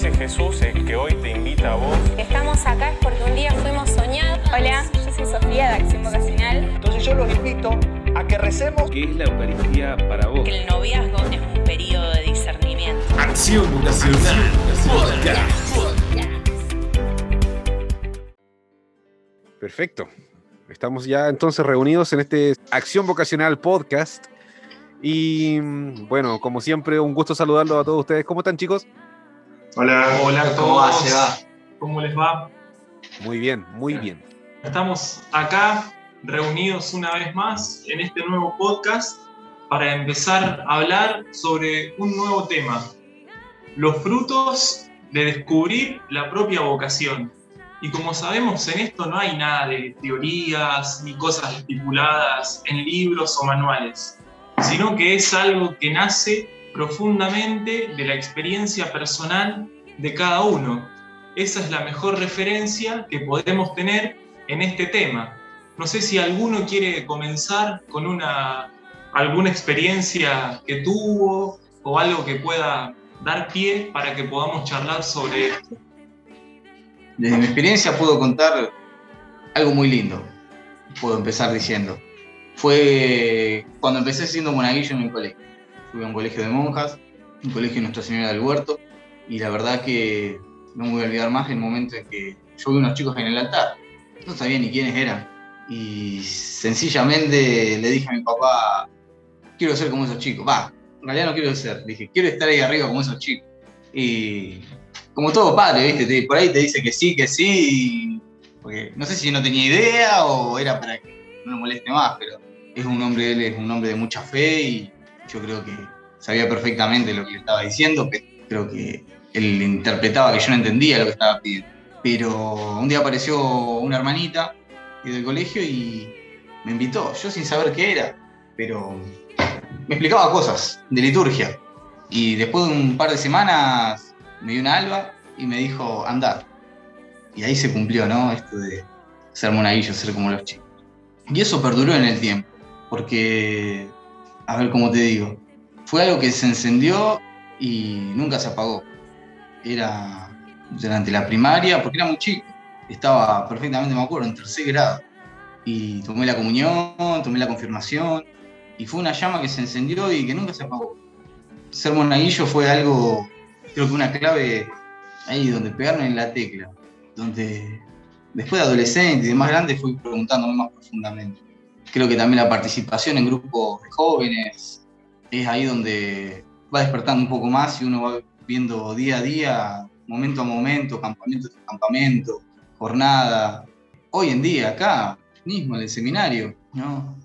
Ese Jesús es que hoy te invita a vos. Estamos acá es porque un día fuimos soñados. Hola, yo soy Sofía de Acción Vocacional. Entonces yo los invito a que recemos. ¿Qué es la Eucaristía para vos? Que el noviazgo es un periodo de discernimiento. Acción Vocacional Perfecto. Estamos ya entonces reunidos en este Acción Vocacional Podcast. Y mm, bueno, como siempre, un gusto saludarlos a todos ustedes. ¿Cómo están, chicos? Hola, hola a ¿cómo va? ¿Cómo les va? Muy bien, muy bien. Estamos acá reunidos una vez más en este nuevo podcast para empezar a hablar sobre un nuevo tema, los frutos de descubrir la propia vocación. Y como sabemos, en esto no hay nada de teorías ni cosas estipuladas en libros o manuales, sino que es algo que nace profundamente de la experiencia personal de cada uno. Esa es la mejor referencia que podemos tener en este tema. No sé si alguno quiere comenzar con una, alguna experiencia que tuvo o algo que pueda dar pie para que podamos charlar sobre esto. Desde mi experiencia puedo contar algo muy lindo. Puedo empezar diciendo. Fue cuando empecé siendo monaguillo en mi colegio. Fui a un colegio de monjas, un colegio de Nuestra Señora del Huerto, y la verdad que no me voy a olvidar más el momento en que yo vi unos chicos en el altar. No sabía ni quiénes eran. Y sencillamente le dije a mi papá, quiero ser como esos chicos. Va, en realidad no quiero ser. Dije, quiero estar ahí arriba como esos chicos. Y como todo padre, ¿viste? Por ahí te dice que sí, que sí. Porque no sé si no tenía idea o era para que no me moleste más, pero es un hombre, él es un hombre de mucha fe y yo creo que sabía perfectamente lo que le estaba diciendo, pero creo que él interpretaba que yo no entendía lo que estaba pidiendo. Pero un día apareció una hermanita del colegio y me invitó, yo sin saber qué era, pero me explicaba cosas de liturgia. Y después de un par de semanas me dio una alba y me dijo, andar. Y ahí se cumplió, ¿no? Esto de ser monaguillo, ser como los chicos. Y eso perduró en el tiempo, porque, a ver cómo te digo, fue algo que se encendió y nunca se apagó. Era durante la primaria, porque era muy chico. Estaba perfectamente, me acuerdo, en tercer grado. Y tomé la comunión, tomé la confirmación, y fue una llama que se encendió y que nunca se apagó. Ser monaguillo fue algo, creo que una clave ahí donde pegaron en la tecla, donde después de adolescente y de más grande fui preguntándome más profundamente. Creo que también la participación en grupos de jóvenes es ahí donde va despertando un poco más y uno va viendo día a día, momento a momento, campamento a campamento, jornada. Hoy en día, acá mismo en el seminario, ¿no?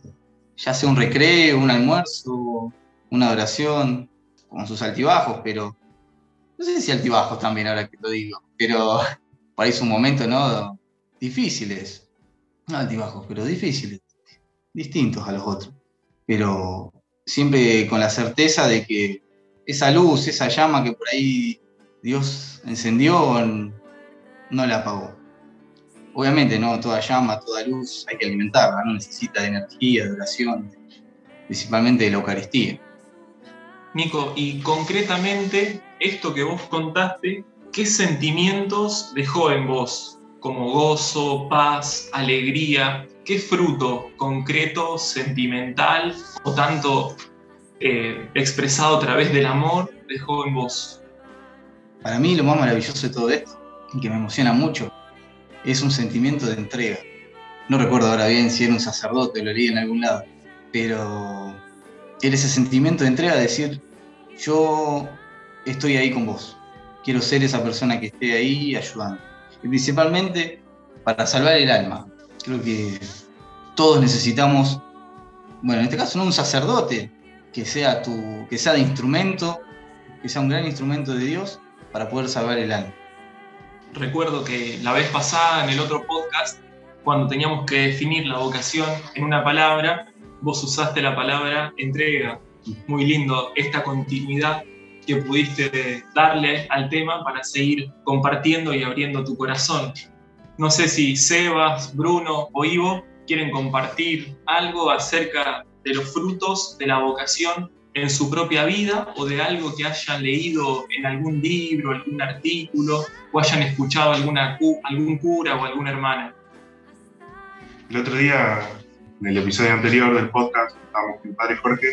ya sea un recreo, un almuerzo, una adoración, con sus altibajos, pero no sé si altibajos también ahora que lo digo, pero es un momento, ¿no? Difíciles, no altibajos, pero difíciles, distintos a los otros, pero siempre con la certeza de que esa luz, esa llama que por ahí Dios encendió, no la apagó. Obviamente, no toda llama, toda luz hay que alimentarla, no necesita de energía, de oración, principalmente de la Eucaristía. Nico, y concretamente, esto que vos contaste, ¿qué sentimientos dejó en vos? Como gozo, paz, alegría, ¿qué fruto concreto, sentimental o tanto eh, expresado a través del amor dejó en vos? Para mí lo más maravilloso de todo esto, y que me emociona mucho, es un sentimiento de entrega. No recuerdo ahora bien si era un sacerdote, lo leí en algún lado, pero era ese sentimiento de entrega de decir, yo estoy ahí con vos, quiero ser esa persona que esté ahí ayudando. Y principalmente para salvar el alma. Creo que todos necesitamos, bueno, en este caso no un sacerdote, que sea, tu, que sea de instrumento, que sea un gran instrumento de Dios para poder salvar el alma recuerdo que la vez pasada en el otro podcast, cuando teníamos que definir la vocación en una palabra, vos usaste la palabra entrega. Muy lindo esta continuidad que pudiste darle al tema para seguir compartiendo y abriendo tu corazón. No sé si Sebas, Bruno o Ivo quieren compartir algo acerca de los frutos de la vocación en su propia vida o de algo que hayan leído en algún libro, algún artículo o hayan escuchado alguna, algún cura o alguna hermana. El otro día, en el episodio anterior del podcast, estábamos con el padre Jorge,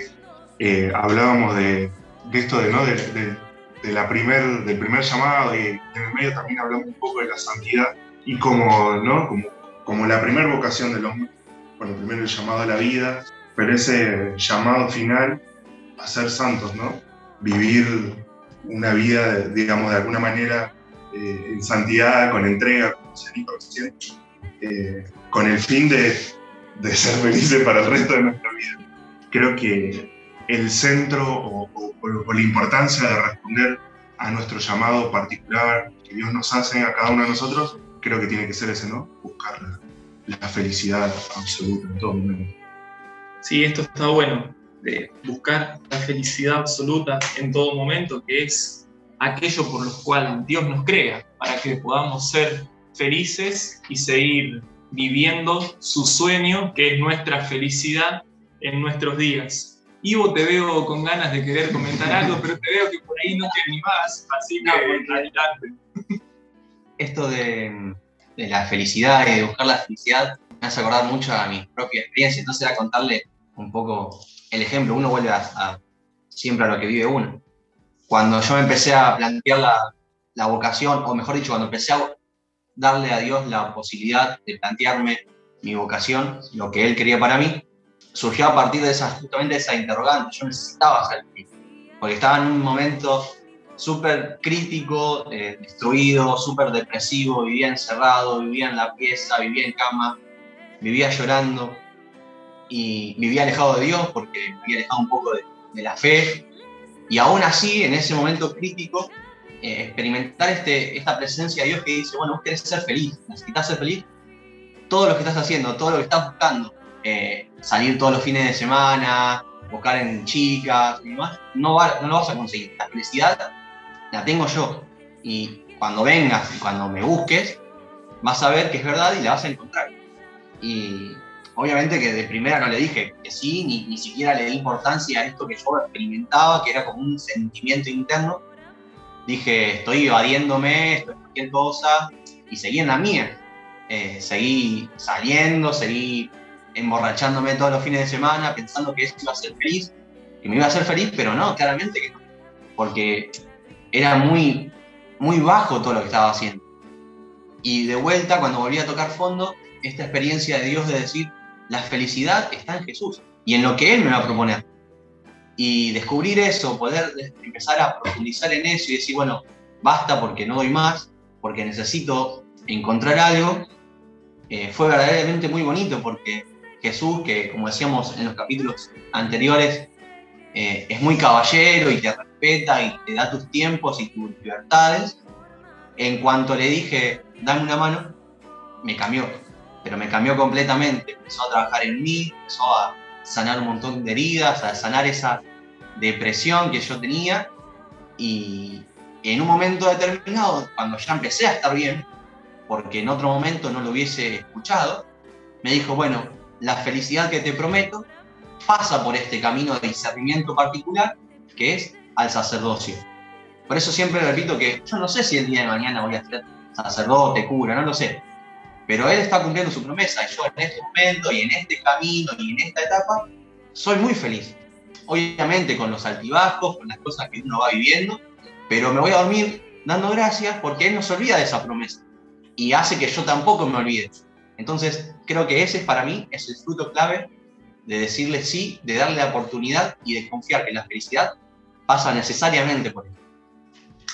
eh, hablábamos de, esto de, ¿no? de, la primer, del primer llamado y en el medio también hablamos un poco de la santidad y como, ¿no? como, como la primera vocación del hombre, bueno, primero el llamado a la vida, pero ese llamado final a ser santos, ¿no? Vivir una vida, digamos, de alguna manera eh, en santidad, con entrega, recién, eh, con el fin de, de, ser felices para el resto de nuestra vida. Creo que el centro o, la importancia de responder a nuestro llamado particular que Dios nos hace a cada uno de nosotros, creo que tiene que ser ese, ¿no? Buscar la, la felicidad absoluta en todo momento. Sí, esto está bueno de buscar la felicidad absoluta en todo momento, que es aquello por lo cual Dios nos crea, para que podamos ser felices y seguir viviendo su sueño, que es nuestra felicidad en nuestros días. Ivo, te veo con ganas de querer comentar algo, pero te veo que por ahí no te animás, así que adelante. Esto de, de, la felicidad y de buscar la felicidad me hace acordar mucho a mi propia experiencia, entonces era contarle un poco el ejemplo, uno vuelve a, siempre a lo que vive uno. Cuando yo me empecé a plantear la, vocación, o mejor dicho, cuando empecé a darle a Dios la posibilidad de plantearme mi vocación, lo que Él quería para mí, surgió a partir de esa, justamente de esa interrogante. Yo necesitaba ser porque estaba en un momento súper crítico, eh, destruido, súper depresivo, vivía encerrado, vivía en la pieza, vivía en cama, vivía llorando y vivía alejado de Dios porque me había alejado un poco de, la fe. Y aún así, en ese momento crítico, eh, experimentar este, esta presencia de Dios que dice, bueno, vos querés ser feliz, necesitas ser feliz, todo lo que estás haciendo, todo lo que estás buscando, eh, salir todos los fines de semana, buscar en chicas y demás, no, no lo vas a conseguir. La felicidad la tengo yo. Y cuando vengas y cuando me busques, vas a ver que es verdad y la vas a encontrar. Y Obviamente que de primera no le dije que sí, ni, ni siquiera le di importancia a esto que yo experimentaba, que era como un sentimiento interno. Dije, estoy evadiéndome, estoy cualquier cosa, y seguí en la mía. Eh, seguí saliendo, seguí emborrachándome todos los fines de semana, pensando que eso iba a ser feliz, que me iba a hacer feliz, pero no, claramente que no. Porque era muy, muy bajo todo lo que estaba haciendo. Y de vuelta, cuando volví a tocar fondo, esta experiencia de Dios de decir, la felicidad está en Jesús y en lo que Él me va a proponer. Y descubrir eso, poder empezar a profundizar en eso y decir, bueno, basta porque no doy más, porque necesito encontrar algo, eh, fue verdaderamente muy bonito porque Jesús, que como decíamos en los capítulos anteriores, eh, es muy caballero y te respeta y te da tus tiempos y tus libertades, en cuanto le dije, dame una mano, me cambió pero me cambió completamente. Empezó a trabajar en mí, empezó a sanar un montón de heridas, a sanar esa depresión que yo tenía. Y en un momento determinado, cuando ya empecé a estar bien, porque en otro momento no lo hubiese escuchado, me dijo, bueno, la felicidad que te prometo pasa por este camino de discernimiento particular que es al sacerdocio. Por eso siempre repito que yo no sé si el día de mañana voy a ser sacerdote, cura, no lo sé, pero Él está cumpliendo su promesa y yo en este momento y en este camino y en esta etapa soy muy feliz. Obviamente con los altibajos, con las cosas que uno va viviendo, pero me voy a dormir dando gracias porque Él no se olvida de esa promesa y hace que yo tampoco me olvide. Entonces creo que ese es para mí es el fruto clave de decirle sí, de darle la oportunidad y de confiar que la felicidad pasa necesariamente por él.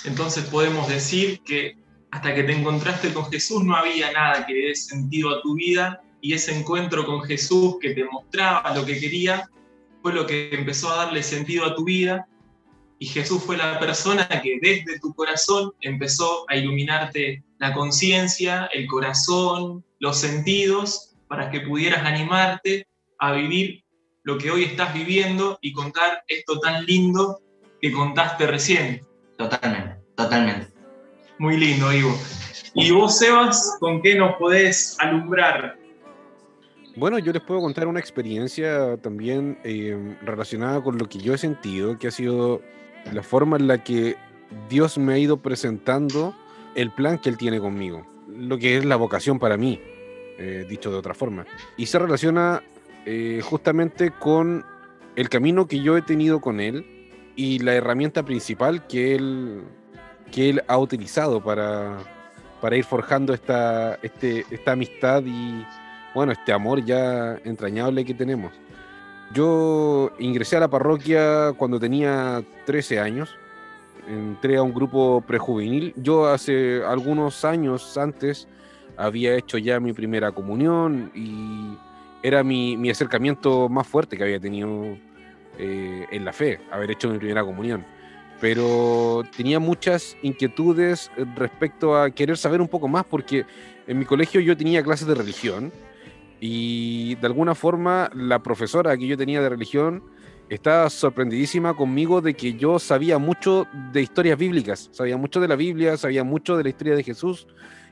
Entonces podemos decir que hasta que te encontraste con Jesús no había nada que le dé sentido a tu vida y ese encuentro con Jesús que te mostraba lo que quería fue lo que empezó a darle sentido a tu vida y Jesús fue la persona que desde tu corazón empezó a iluminarte la conciencia, el corazón, los sentidos, para que pudieras animarte a vivir lo que hoy estás viviendo y contar esto tan lindo que contaste recién. Totalmente, totalmente. Muy lindo, Ivo. ¿Y vos, Sebas, con qué nos podés alumbrar? Bueno, yo les puedo contar una experiencia también eh, relacionada con lo que yo he sentido, que ha sido la forma en la que Dios me ha ido presentando el plan que Él tiene conmigo, lo que es la vocación para mí, eh, dicho de otra forma. Y se relaciona eh, justamente con el camino que yo he tenido con Él y la herramienta principal que Él, que él ha utilizado para, para ir forjando esta, este, esta amistad y bueno, este amor ya entrañable que tenemos. Yo ingresé a la parroquia cuando tenía 13 años. Entré a un grupo prejuvenil. Yo hace algunos años antes había hecho ya mi primera comunión y era mi, mi acercamiento más fuerte que había tenido eh, en la fe, haber hecho mi primera comunión. Pero tenía muchas inquietudes respecto a querer saber un poco más porque en mi colegio yo tenía clases de religión y de alguna forma la profesora que yo tenía de religión estaba sorprendidísima conmigo de que yo sabía mucho de historias bíblicas, sabía mucho de la Biblia, sabía mucho de la historia de Jesús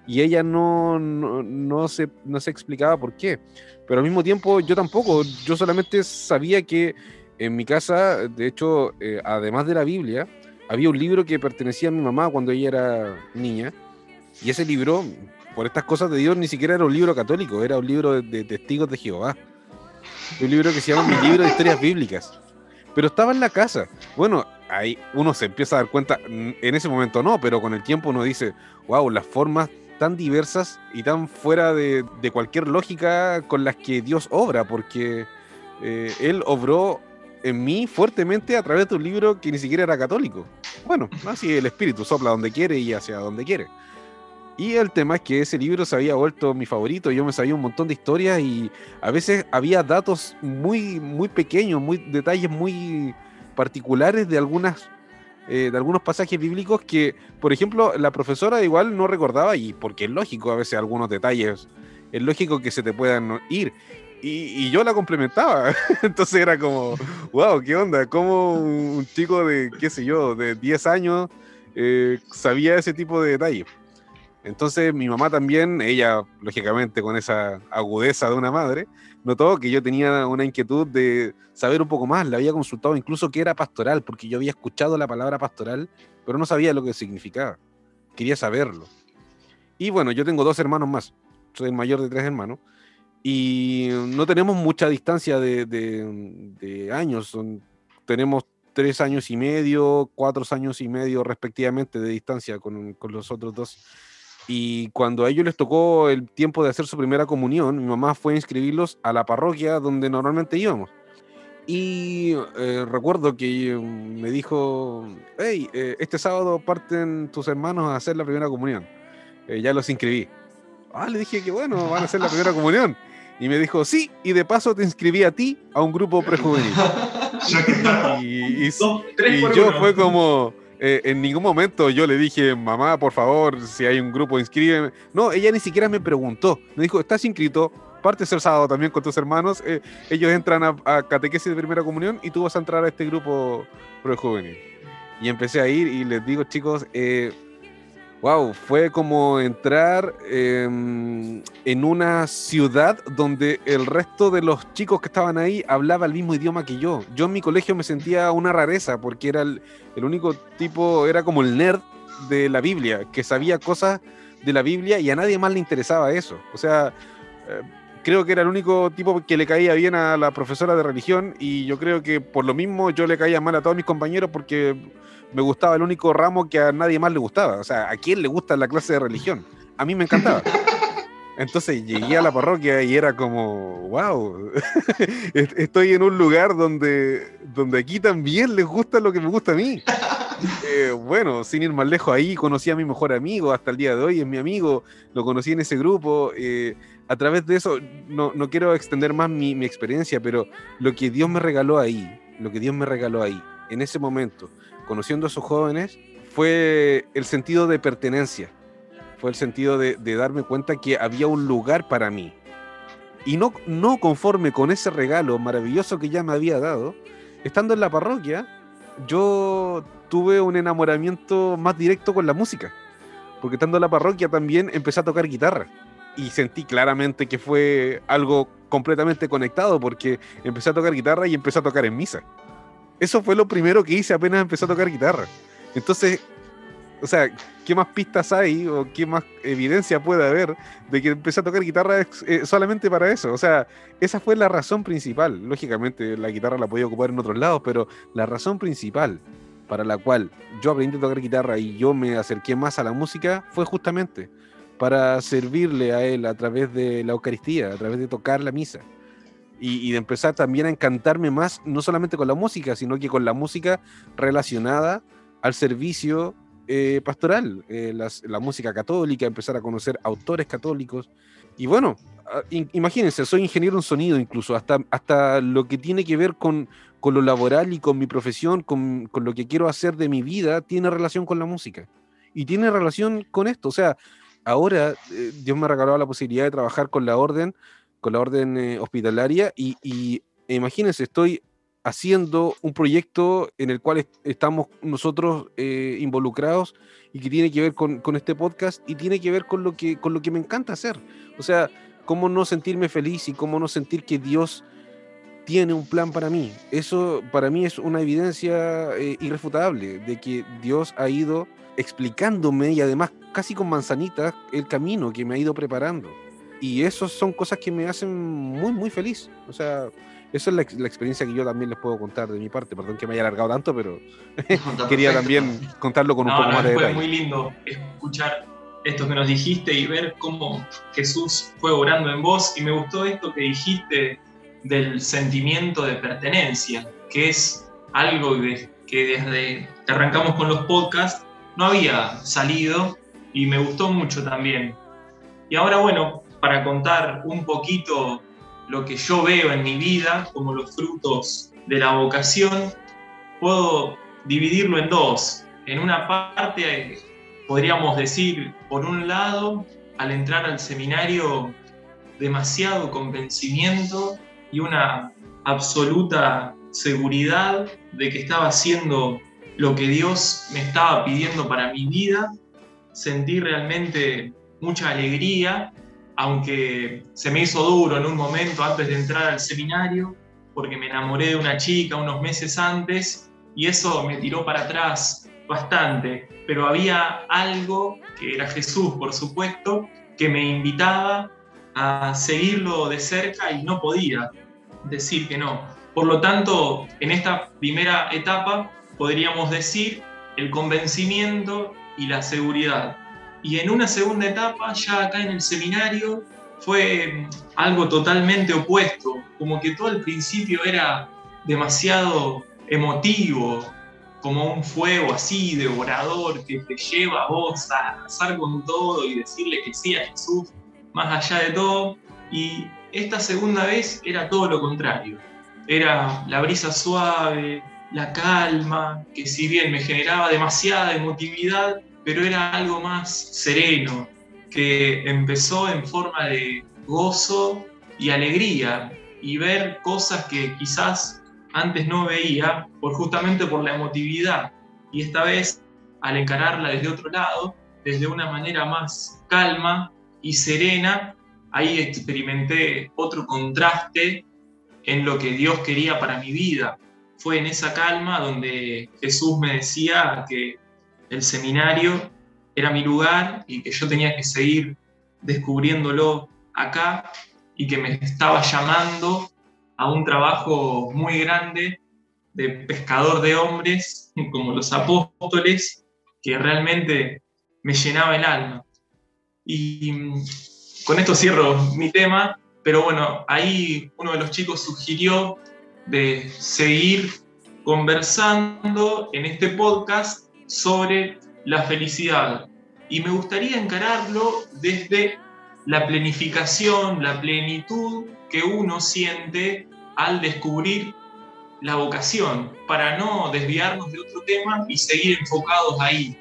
y ella no, no, no, se, no se explicaba por qué. Pero al mismo tiempo yo tampoco, yo solamente sabía que en mi casa, de hecho, eh, además de la Biblia, había un libro que pertenecía a mi mamá cuando ella era niña y ese libro por estas cosas de Dios ni siquiera era un libro católico, era un libro de, testigos de Jehová. Un libro que se llama Mi libro de historias bíblicas. Pero estaba en la casa. Bueno, ahí uno se empieza a dar cuenta, en ese momento no, pero con el tiempo uno dice, wow, las formas tan diversas y tan fuera de, cualquier lógica con las que Dios obra, porque eh, Él obró en mí fuertemente a través de un libro que ni siquiera era católico. Bueno, así el Espíritu sopla donde quiere y hacia donde quiere. Y el tema es que ese libro se había vuelto mi favorito, yo me sabía un montón de historias y a veces había datos muy, muy pequeños, muy, detalles muy particulares de algunas eh, de algunos pasajes bíblicos que, por ejemplo, la profesora igual no recordaba, y porque es lógico a veces algunos detalles, es lógico que se te puedan ir. Y, yo la complementaba. Entonces era como, wow, ¿qué onda? ¿Cómo un chico de, qué sé yo, de 10 años eh, sabía ese tipo de detalles? Entonces mi mamá también, ella lógicamente con esa agudeza de una madre, notó que yo tenía una inquietud de saber un poco más. Le había consultado incluso qué era pastoral, porque yo había escuchado la palabra pastoral, pero no sabía lo que significaba. Quería saberlo. Y bueno, yo tengo dos hermanos más. Soy el mayor de tres hermanos. Y no tenemos mucha distancia de, años. Son, tenemos tres años y medio, cuatro años y medio respectivamente de distancia con, con los otros dos y cuando a ellos les tocó el tiempo de hacer su primera comunión, mi mamá fue a inscribirlos a la parroquia donde normalmente íbamos. Y eh, recuerdo que mm, me dijo, hey, eh, este sábado parten tus hermanos a hacer la primera comunión. Eh, ya los inscribí. Ah, le dije que bueno, van a hacer la primera comunión. Y me dijo, sí, y de paso te inscribí a ti a un grupo prejuvenil. y, y, y yo fue como eh, en ningún momento yo le dije, mamá, por favor, si hay un grupo, inscríbeme. No, ella ni siquiera me preguntó. Me dijo, ¿estás inscrito? Partes el sábado también con tus hermanos. Eh, ellos entran a, catequesis de primera comunión y tú vas a entrar a este grupo juvenil. Y empecé a ir y les digo, chicos, eh, wow, fue como entrar em, en una ciudad donde el resto de los chicos que estaban ahí hablaba el mismo idioma que yo. Yo en mi colegio me sentía una rareza porque era el, único tipo, era como el nerd de la Biblia, que sabía cosas de la Biblia y a nadie más le interesaba eso. O sea, eh, creo que era el único tipo que le caía bien a la profesora de religión y yo creo que por lo mismo yo le caía mal a todos mis compañeros porque me gustaba el único ramo que a nadie más le gustaba. O sea, ¿a quién le gusta la clase de religión? A mí me encantaba. Entonces llegué a la parroquia y era como, wow, estoy en un lugar donde, donde aquí también les gusta lo que me gusta a mí. Eh, bueno, sin ir más lejos, ahí conocí a mi mejor amigo, hasta el día de hoy es mi amigo, lo conocí en ese grupo. Eh, a través de eso, no, no quiero extender más mi, mi experiencia, pero lo que Dios me regaló ahí, lo que Dios me regaló ahí, en ese momento, conociendo a esos jóvenes, fue el sentido de pertenencia, fue el sentido de, darme cuenta que había un lugar para mí. Y no, no conforme con ese regalo maravilloso que ya me había dado, estando en la parroquia, yo tuve un enamoramiento más directo con la música. Porque estando en la parroquia también empecé a tocar guitarra. y sentí claramente que fue algo completamente conectado porque empecé a tocar guitarra y empecé a tocar en misa. Eso fue lo primero que hice apenas empecé a tocar guitarra. Entonces, o sea, ¿qué más pistas hay o qué más evidencia puede haber de que empecé a tocar guitarra eh, solamente para eso? O sea, esa fue la razón principal. Lógicamente, la guitarra la podía ocupar en otros lados, pero la razón principal para la cual yo aprendí a tocar guitarra y yo me acerqué más a la música fue justamente para servirle a Él a través de la Eucaristía, a través de tocar la misa. Y, de empezar también a encantarme más, no solamente con la música, sino que con la música relacionada al servicio eh, pastoral, eh, la música católica, empezar a conocer autores católicos. Y bueno, imagínense, soy ingeniero en sonido incluso, hasta, hasta lo que tiene que ver con, con lo laboral y con mi profesión, con, con, lo que quiero hacer de mi vida, tiene relación con la música. Y tiene relación con esto. O sea, ahora eh, Dios me ha regalado la posibilidad de trabajar con la orden, con la orden eh, hospitalaria y, y imagínense, estoy haciendo un proyecto en el cual estamos nosotros eh, involucrados y que tiene que ver con, con, este podcast y tiene que ver con lo que, con lo que me encanta hacer. O sea, cómo no sentirme feliz y cómo no sentir que Dios tiene un plan para mí. Eso para mí es una evidencia irrefutable de que Dios ha ido explicándome y además casi con manzanitas el camino que me ha ido preparando. Y eso son cosas que me hacen muy, muy feliz. O sea, esa es la, experiencia que yo también les puedo contar de mi parte. Perdón que me haya alargado tanto, pero quería también contarlo con un poco más de fue muy lindo escuchar esto que nos dijiste y ver cómo Jesús fue orando en vos. Y me gustó esto que dijiste del sentimiento de pertenencia, que es algo que desde que arrancamos con los podcasts no había salido y me gustó mucho también. Y ahora, bueno, para contar un poquito lo que yo veo en mi vida como los frutos de la vocación, puedo dividirlo en dos. En una parte, podríamos decir, por un lado, al entrar al seminario, demasiado convencimiento y una absoluta seguridad de que estaba haciendo lo que Dios me estaba pidiendo para mi vida sentí realmente mucha alegría, aunque se me hizo duro en un momento antes de entrar al seminario, porque me enamoré de una chica unos meses antes y eso me tiró para atrás bastante, pero había algo, que era Jesús por supuesto, que me invitaba a seguirlo de cerca y no podía decir que no. Por lo tanto, en esta primera etapa podríamos decir el convencimiento y la seguridad. Y en una segunda etapa, ya acá en el seminario, fue algo totalmente opuesto, como que todo el principio era demasiado emotivo, como un fuego así devorador que te lleva a vos a arrasar con todo y decirle que sí a Jesús más allá de todo. Y esta segunda vez era todo lo contrario. Era la brisa suave, la calma, que si bien me generaba demasiada emotividad, pero era algo más sereno, que empezó en forma de gozo y alegría y ver cosas que quizás antes no veía por justamente por la emotividad y esta vez al encararla desde otro lado, desde una manera más calma y serena, ahí experimenté otro contraste en lo que Dios quería para mi vida. Fue en esa calma donde Jesús me decía que el seminario era mi lugar y que yo tenía que seguir descubriéndolo acá y que me estaba llamando a un trabajo muy grande de pescador de hombres, como los apóstoles, que realmente me llenaba el alma. Y mm, con esto cierro mi tema, pero bueno, ahí uno de los chicos sugirió de seguir conversando en este podcast sobre la felicidad. Y me gustaría encararlo desde la planificación, la plenitud que uno siente al descubrir la vocación, para no desviarnos de otro tema y seguir enfocados ahí.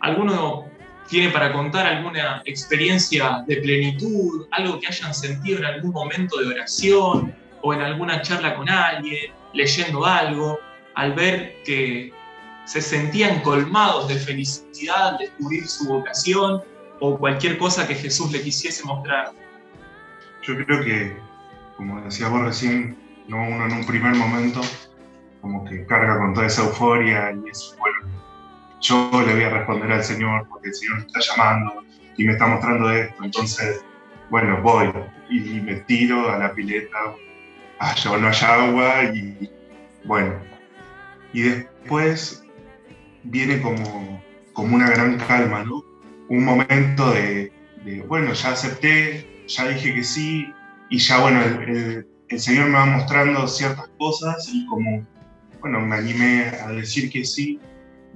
¿Alguno tiene para contar alguna experiencia de plenitud, algo que hayan sentido en algún momento de oración o en alguna charla con alguien, leyendo algo, al ver que se sentían colmados de felicidad al descubrir su vocación o cualquier cosa que Jesús le quisiese mostrar. Yo creo que, como decías vos recién, ¿no? uno en un primer momento como que carga con toda esa euforia y es, bueno, yo le voy a responder al Señor porque el Señor me está llamando y me está mostrando esto, entonces, bueno, voy y me tiro a la pileta, allá no hay agua y bueno, y después viene como, como una gran calma, ¿no? Un momento de, bueno, ya acepté, ya dije que sí, y ya, bueno, el, el Señor me va mostrando ciertas cosas y como, bueno, me animé a decir que sí,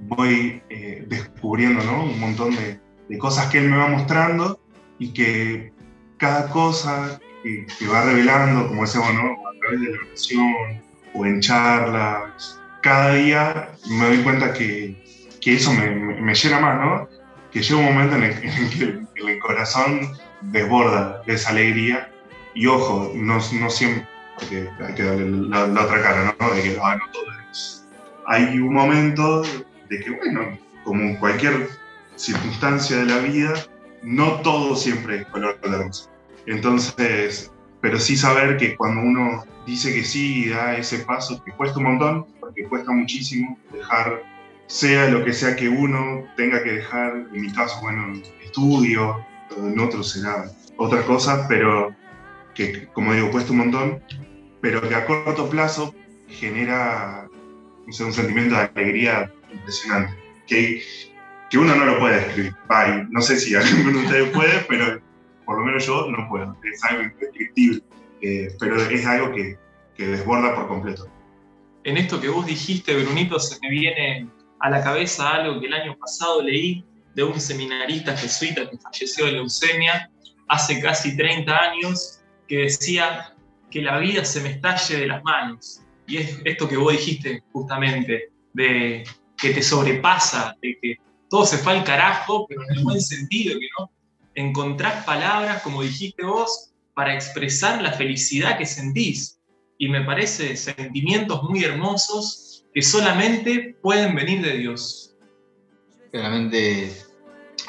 voy eh, descubriendo, ¿no? Un montón de, de, cosas que Él me va mostrando y que cada cosa que, que va revelando, como decimos, ¿no? A través de la oración o en charlas, cada día me doy cuenta que, que eso me, me, llena más, ¿no? Que llega un momento en el, en el que el corazón desborda de esa alegría y ojo, no, no siempre, porque hay que darle la, la otra cara, ¿no? De que ah, no todo es. Hay un momento de que, bueno, como cualquier circunstancia de la vida, no todo siempre es color de rosa. Entonces, pero sí saber que cuando uno dice que sí y da ese paso, que cuesta un montón, porque cuesta muchísimo dejar, sea lo que sea que uno tenga que dejar, en mi caso, bueno, estudio, en otros será otra cosa, pero que, como digo, cuesta un montón, pero que a corto plazo genera no sé, un sentimiento de alegría impresionante, que, que uno no lo puede describir. Ay, no sé si alguno de ustedes puede, pero por lo menos yo no puedo. Es algo indescriptible, eh, pero es algo que, que desborda por completo. En esto que vos dijiste, Brunito, se me viene a la cabeza algo que el año pasado leí de un seminarista jesuita que falleció de leucemia hace casi 30 años que decía que la vida se me estalle de las manos. Y es esto que vos dijiste justamente, de que te sobrepasa, de que todo se fue al carajo, pero en el buen sentido, que no encontrás palabras, como dijiste vos, para expresar la felicidad que sentís. Y me parece sentimientos muy hermosos que solamente pueden venir de Dios. Claramente,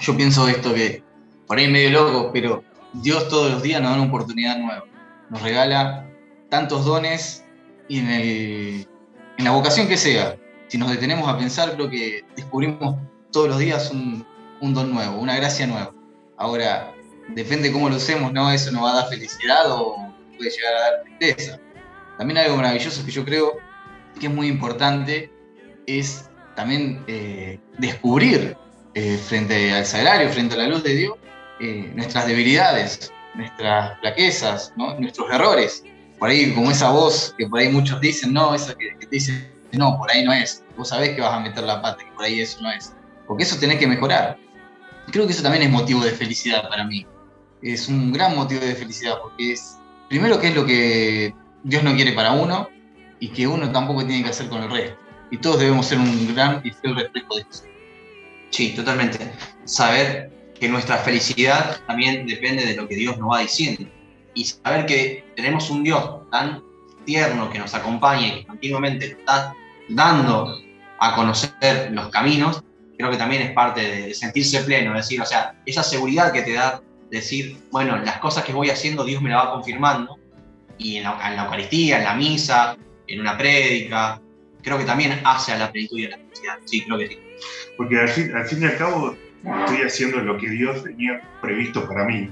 yo pienso esto que por ahí medio loco, pero Dios todos los días nos da una oportunidad nueva. Nos regala tantos dones y en, la vocación que sea, si nos detenemos a pensar, creo que descubrimos todos los días un, un don nuevo, una gracia nueva. Ahora, depende cómo lo usemos, ¿no? Eso nos va a dar felicidad o puede llegar a dar tristeza. También algo maravilloso que yo creo que es muy importante es también eh, descubrir eh, frente al sagrario, frente a la luz de Dios, eh, nuestras debilidades, nuestras flaquezas, nuestros errores. Por ahí, como esa voz que por ahí muchos dicen, no, esa que, te dice, no, por ahí no es. Vos sabés que vas a meter la pata, que por ahí eso no es. Porque eso tenés que mejorar. Creo que eso también es motivo de felicidad para mí. Es un gran motivo de felicidad porque es, primero, que es lo que Dios no quiere para uno y que uno tampoco tiene que hacer con el resto. Y todos debemos ser un gran y fiel reflejo de eso. Sí, totalmente. Saber que nuestra felicidad también depende de lo que Dios nos va diciendo. Y saber que tenemos un Dios tan tierno que nos acompaña y que continuamente está dando a conocer los caminos, creo que también es parte de sentirse pleno, decir, o sea, esa seguridad que te da decir, bueno, las cosas que voy haciendo Dios me la va confirmando, y en la, en la Eucaristía, en la misa, en una prédica, creo que también hace a la plenitud y a la felicidad. Sí, creo que sí. Porque al fin, al fin y al cabo, estoy haciendo lo que Dios tenía previsto para mí.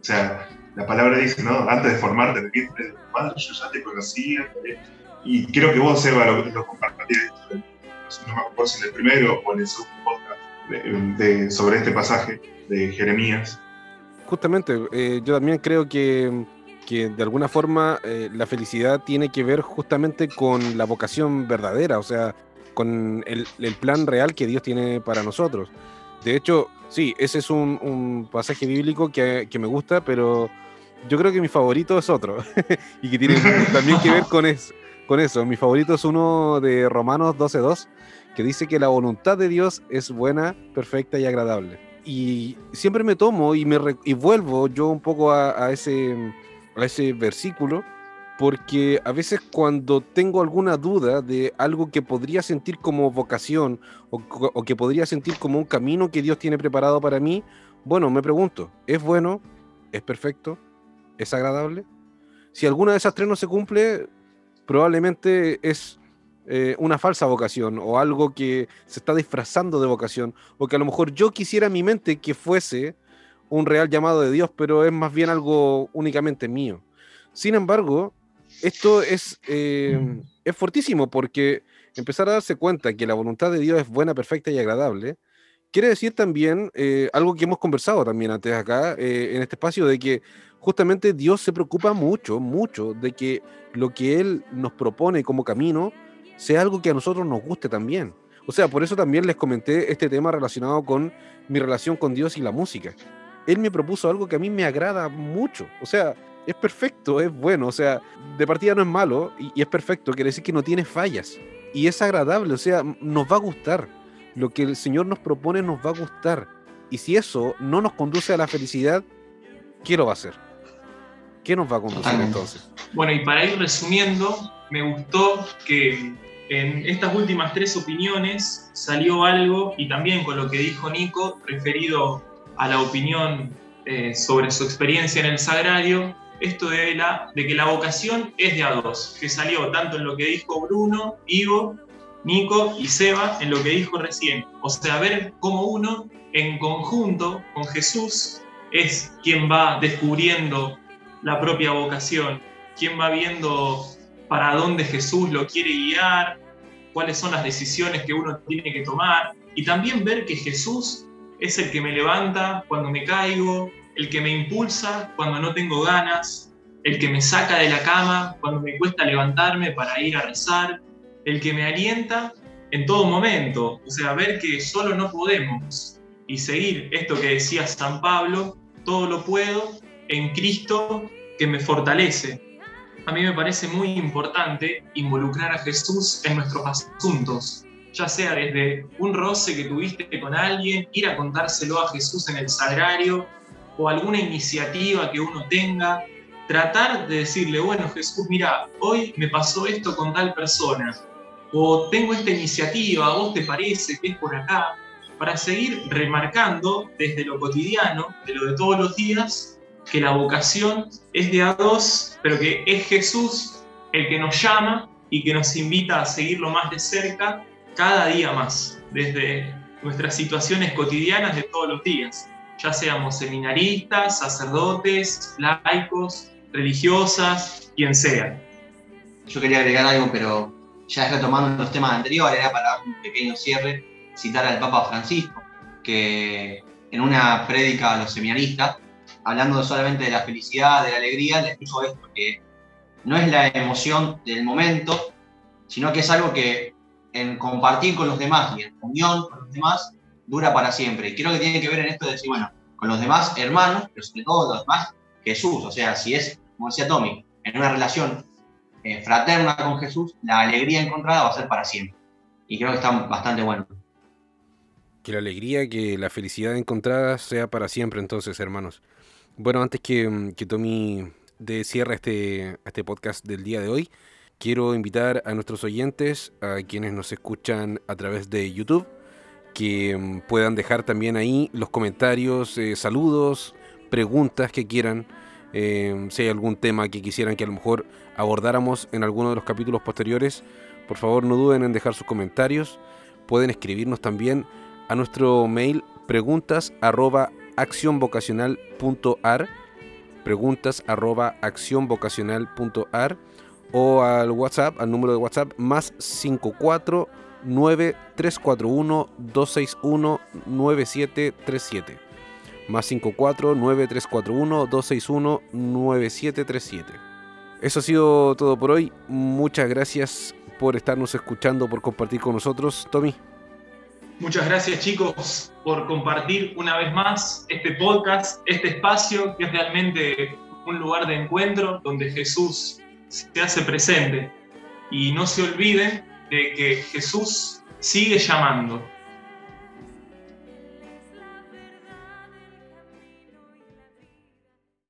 O sea, la palabra dice, ¿no? Antes de formarte en el vientre de tu madre, yo ya te conocía. Y creo que vos, Eva, lo, lo compartías, no me acuerdo si en el primero o en el segundo podcast de, sobre este pasaje de Jeremías. Justamente, eh, yo también creo que, que de alguna forma eh, la felicidad tiene que ver justamente con la vocación verdadera, o sea, con el, el plan real que Dios tiene para nosotros. De hecho, sí, ese es un, un pasaje bíblico que, que, me gusta, pero yo creo que mi favorito es otro y que tiene también que ver con, es, con eso. Mi favorito es uno de Romanos 12.2, que dice que la voluntad de Dios es buena, perfecta y agradable. Y siempre me tomo y, me y vuelvo yo un poco a, a, ese, a ese versículo porque a veces cuando tengo alguna duda de algo que podría sentir como vocación o, que podría sentir como un camino que Dios tiene preparado para mí, Bueno, me pregunto, ¿es bueno? ¿Es perfecto? ¿Es agradable? Si alguna de esas tres no se cumple, probablemente es eh, una falsa vocación o algo que se está disfrazando de vocación o que a lo mejor yo quisiera en mi mente que fuese un real llamado de Dios, pero es más bien algo únicamente mío. Sin embargo, esto es, eh, es fortísimo porque empezar a darse cuenta que la voluntad de Dios es buena, perfecta y agradable, quiere decir también eh, algo que hemos conversado también antes acá eh, en este espacio, de que justamente Dios se preocupa mucho, mucho de que lo que Él nos propone como camino sea algo que a nosotros nos guste también. O sea, por eso también les comenté este tema relacionado con mi relación con Dios y la música. Él me propuso algo que a mí me agrada mucho. O sea, es perfecto, es bueno. O sea, de partida no es malo y, y es perfecto. Quiere decir que no tiene fallas. Y es agradable, o sea, nos va a gustar. Lo que el Señor nos propone nos va a gustar. Y si eso no nos conduce a la felicidad, ¿qué lo va a hacer? ¿Qué nos va a conducir entonces? Bueno, y para ir resumiendo, me gustó que en estas últimas tres opiniones salió algo, y también con lo que dijo Nico, referido a la opinión eh, sobre su experiencia en el sagrario, esto de, la, de que la vocación es de a dos, que salió tanto en lo que dijo Bruno, Ivo, Nico y Seba, en lo que dijo recién. O sea, ver cómo uno, en conjunto con Jesús, es quien va descubriendo la propia vocación, quien va viendo para dónde Jesús lo quiere guiar, cuáles son las decisiones que uno tiene que tomar, y también ver que Jesús es el que me levanta cuando me caigo, el que me impulsa cuando no tengo ganas, el que me saca de la cama cuando me cuesta levantarme para ir a rezar, el que me alienta en todo momento, o sea, ver que solo no podemos y seguir esto que decía San Pablo, todo lo puedo en Cristo que me fortalece. A mí me parece muy importante involucrar a Jesús en nuestros asuntos, ya sea desde un roce que tuviste con alguien, ir a contárselo a Jesús en el sagrario, o alguna iniciativa que uno tenga, tratar de decirle, bueno Jesús, mira, hoy me pasó esto con tal persona, o tengo esta iniciativa, ¿a vos te parece que es por acá? Para seguir remarcando desde lo cotidiano, de lo de todos los días, que la vocación es de a dos, pero que es Jesús el que nos llama y que nos invita a seguirlo más de cerca cada día más, desde nuestras situaciones cotidianas de todos los días ya seamos seminaristas, sacerdotes, laicos, religiosas, quien sea. Yo quería agregar algo, pero ya retomando los temas anteriores, era para un pequeño cierre, citar al Papa Francisco, que en una prédica a los seminaristas, hablando solamente de la felicidad, de la alegría, les dijo esto, que no es la emoción del momento, sino que es algo que en compartir con los demás y en unión con los demás dura para siempre. Y creo que tiene que ver en esto de decir, bueno, con los demás hermanos, pero sobre todo los demás Jesús. O sea, si es, como decía Tommy, en una relación eh, fraterna con Jesús, la alegría encontrada va a ser para siempre. Y creo que está bastante bueno. Que la alegría, que la felicidad encontrada sea para siempre, entonces, hermanos. Bueno, antes que, que Tommy de cierre este, este podcast del día de hoy, quiero invitar a nuestros oyentes, a quienes nos escuchan a través de YouTube, que mm, puedan dejar también ahí los comentarios, eh, saludos, preguntas que quieran, eh, si hay algún tema que quisieran que a lo mejor abordáramos en alguno de los capítulos posteriores, por favor no duden en dejar sus comentarios, pueden escribirnos también a nuestro mail preguntas arroba accionvocacional.ar preguntas arroba accionvocacional.ar o al WhatsApp, al número de WhatsApp más 54 9341 261 9737 más 54 9341 261 9737 Eso ha sido todo por hoy. Muchas gracias por estarnos escuchando, por compartir con nosotros. Tommy. Muchas gracias chicos por compartir una vez más este podcast, este espacio que es realmente un lugar de encuentro donde Jesús se hace presente. Y no se olviden de que Jesús sigue llamando.